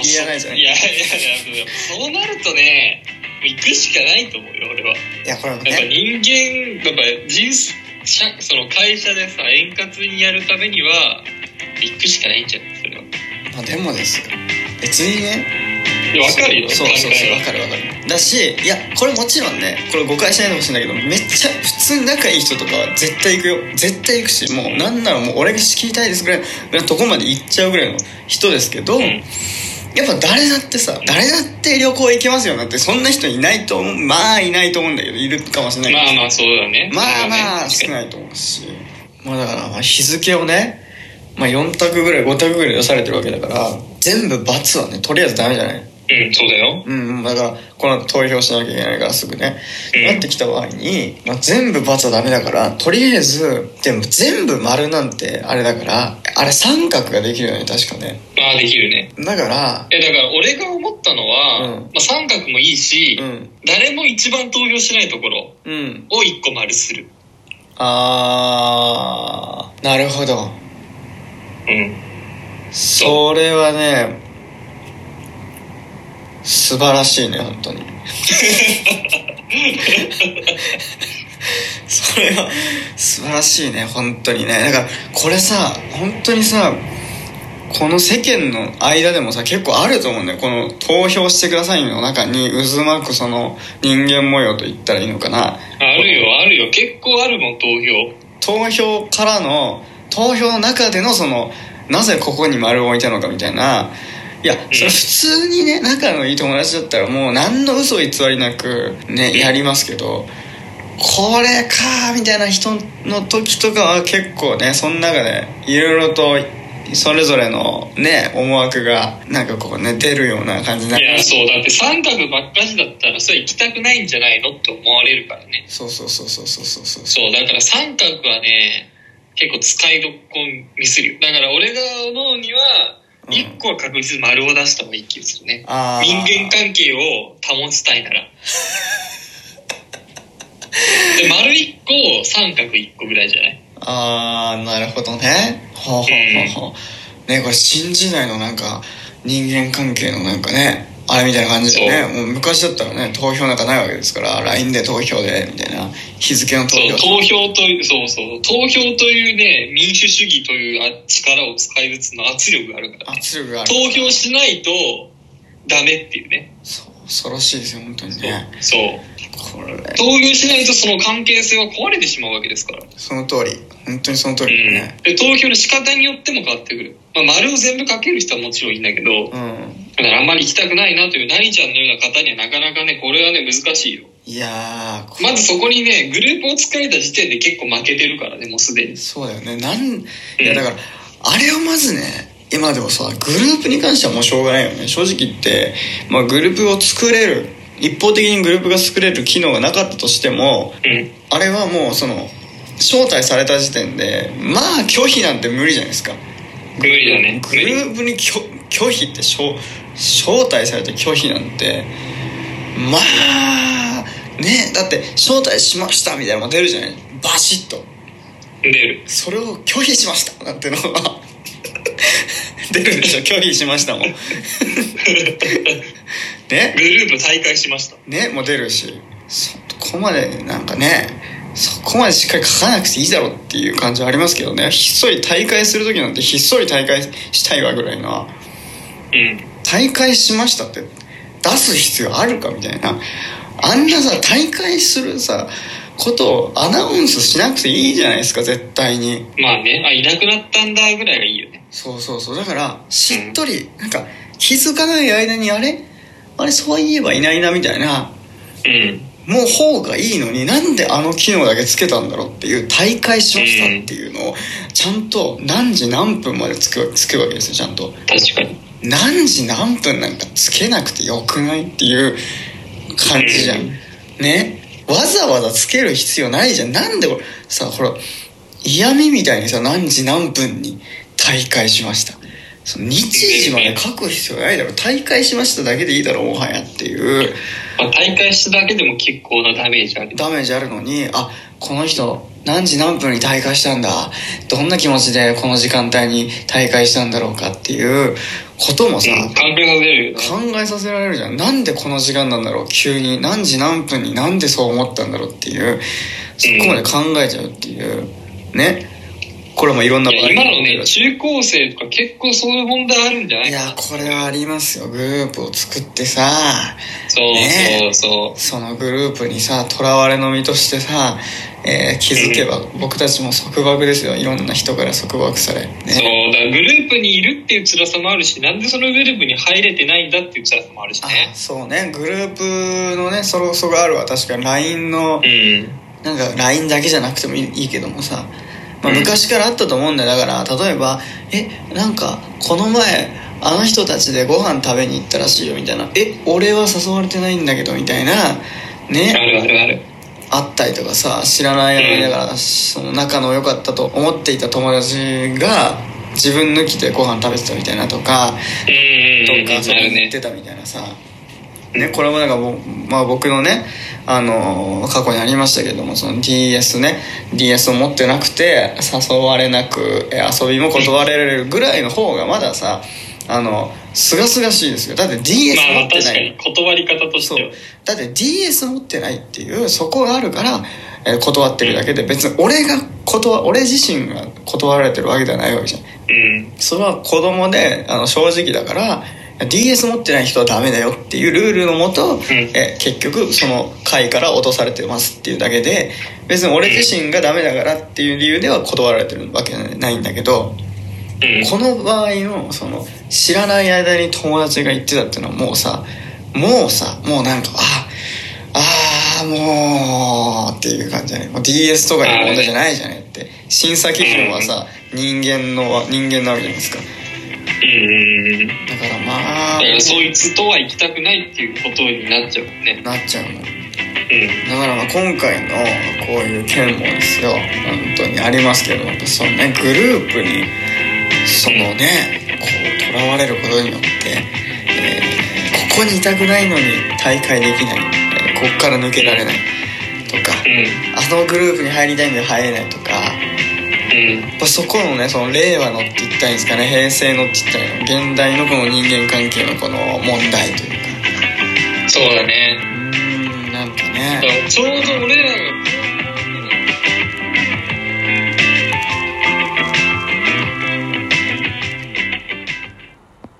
もういやいやいやそうなるとね行くしかないと思うよ俺はいやこれもやっぱ人間やっぱ人社その会社でさ円滑にやるためには行くしかないんじゃないそれはまあでもですよ別にねいやわかるよそうそうそうわかるわかるだしいやこれもちろんねこれ誤解しないでほしいんだけどめっちゃ普通仲いい人とかは絶対行くよ絶対行くしもうなんならもう俺が仕切りたいですぐらいのとこまで行っちゃうぐらいの人ですけど、んやっぱ誰だってさ誰だって旅行行けますよなんてそんな人いないと思う。まあいないと思うんだけどいるかもしれないけど。まあまあそうだね。まあまあ少ないと思うし。まあだからまあ日付をね、まあ、4択ぐらい5択ぐらい出されてるわけだから全部罰はねとりあえずダメじゃない？うんそうだよ。うんうんだからこの後投票しなきゃいけないからすぐね、うん。なってきた場合に、まあ、全部罰はダメだからとりあえずでも全部丸なんてあれだからあれ三角ができるよね確かねまあできるね。だからえだから俺が思ったのは、うん。まあ、三角もいいし、うん。誰も一番投票しないところうん。を一個丸する。あーなるほど。うん。それはね素晴らしいね本当に。それは素晴らしいね本当にね。だからこれさ本当にさこの世間の間でもさ結構あると思うんだよ。この投票してくださいの中に渦巻くその人間模様と言ったらいいのかな。あるよあるよ。結構あるもん投票。投票からの投票の中でのそのなぜここに丸を置いたのかみたいな。いやそれ普通にね仲のいい友達だったらもう何の嘘偽りなくねやりますけどこれかみたいな人の時とかは結構ねその中でいろいろとそれぞれのね思惑がなんかこうね出るような感じにないりやそうだって三角ばっかしだったらそれ行きたくないんじゃないのって思われるからね。そうそうそうそうそうそうそう。そうだから三角はね結構使いどこ見するよ。だから俺が思うにはうん。一個は確実に丸を出した方がいい気がするね。あー。人間関係を保ちたいなら。で丸一個三角一個ぐらいじゃない？あーなるほどね。ほうほうほうほう。ねこれ新時代のなんか人間関係のなんかねあれみたいな感じでね。もう昔だったらね投票なんかないわけですから LINE で投票でみたいな。日付の投そう票投票というそうそう。投票というね民主主義というあ力を使いつつの圧力があるから圧力がある投票しないとダメっていうね。そう恐ろしいですよ本当にね。そう。これ。投票しないとその関係性は壊れてしまうわけですから。その通り本当にその通うりだね。ん。で投票の仕方によっても変わってくる、まあ、丸を全部かける人はもちろんいいんだけどうん。だからあんまり行きたくないなという何ちゃんのような方にはなかなかねこれはね難しいよ。いやまずそこにねグループを作られた時点で結構負けてるからねもうすでに。そうだよね。なんいやだからあれをまずね今でもさグループに関してはもうしょうがないよね。正直言って、まあ、グループを作れる一方的にグループが作れる機能がなかったとしてもうん。あれはもうその招待された時点でまあ拒否なんて無理じゃないですか。無理だね。グループに拒拒否って招招待されて拒否なんてまあねだって招待しましたみたいなのが出るじゃない。バシッと。出る。それを拒否しましたなんてのが 出るでしょ。拒否しましたもん。ね？グループ大会しました。ね？もう出るし。そこまでなんかねそこまでしっかり書かなくていいだろうっていう感じはありますけどね。ひっそり大会する時なんてひっそり大会したいわぐらいな。うん。大会しましたって出す必要あるかみたいな。あんなさ大会するさことをアナウンスしなくていいじゃないですか絶対に。まあねあいなくなったんだぐらいがいいよね。そうそうそう。だからしっとり、なんか気づかない間にあれ？あれそういえばいないなみたいな。うんもう方がいいのになんであの機能だけつけたんだろうっていう大会しましたっていうのをちゃんと何時何分までつくつくわけですよちゃんと。確かに。何時何分なんかつけなくてよくないっていう感じじゃん、うん。ね。わざわざつける必要ないじゃん。なんでこれさほら嫌味みたいにさ何時何分に大会しましたその日時まで書く必要ないだろ。大会しましただけでいいだろもはやっていう。まあ、大会しただけでも結構なダメージある。ダメージあるのにあこの人何時何分に大会したんだ。どんな気持ちでこの時間帯に大会したんだろうかっていうこともさ、うん、考えさせるよね。考えさせられるじゃん。なんでこの時間なんだろう急に。何時何分になんでそう思ったんだろうっていう。そこまで考えちゃうっていう。ねこれもいろんないや今のね、中高生とか結構そういう問題あるんじゃない？いやこれはありますよ。グループを作ってさそうねそうそう。そのグループにさとらわれの身としてさ、えー気づけば僕たちも束縛ですよ。いろんな人から束縛され、ね、そうだグループにいるっていう辛さもあるしなんでそのグループに入れてないんだっていう辛さもあるしあねそうね。グループのねそろそろあるわ。確かに LINE のうん。なんか LINE だけじゃなくてもいいけどもさ、まあ、うん。昔からあったと思うんだよ。だから例えば「えなんかこの前あの人たちでご飯食べに行ったらしいよ」みたいな「え俺は誘われてないんだけど」みたいなあねるあるある。あったりとかさ知らない間にだからその仲の良かったと思っていた友達が自分抜きでご飯食べてたみたいなとかどっか遊びに行ってたみたいなさ、ね、これもなんかまあ、僕のね、あのー過去にありましたけどもその DS ね DS を持ってなくて誘われなくえ遊びも断れるぐらいの方がまださあのすがすがしいですよ。だって DS まあま持ってない。あ確かに断り方としそう。てはだって DS 持ってないっていうそこがあるから、えー断ってるだけで別に俺が断俺自身が断られてるわけではないわけじゃん。うん。それは子供であの正直だから DS 持ってない人はダメだよっていうルールのもと、え結局その会から落とされてますっていうだけで別に俺自身がダメだからっていう理由では断られてるわけじゃないんだけどうん。この場合のその知らない間に友達が言ってたっていうのはもうさもうさもうなんかああーもうっていう感じじゃない？DS とかの問題じゃないじゃないって。審査基準はさ人間の人間なわけじゃないですかだからまあだからそいつとは行きたくないっていうことになっちゃうもんね。なっちゃうのうん。だからまあ今回のこういう件もですよ。本当にありますけどやっぱそのねグループにそのねこうとらわれることによって、えーここにいたくないのに大会できない、えーここから抜けられないとかうん。あのグループに入りたいんで入れないとかうんやっぱそこのねその令和のって言ったらいいんですかね平成のって言ったらいいの現代のこの人間関係のこの問題というか。そうだね。うーんなんかね。らちょうど俺らが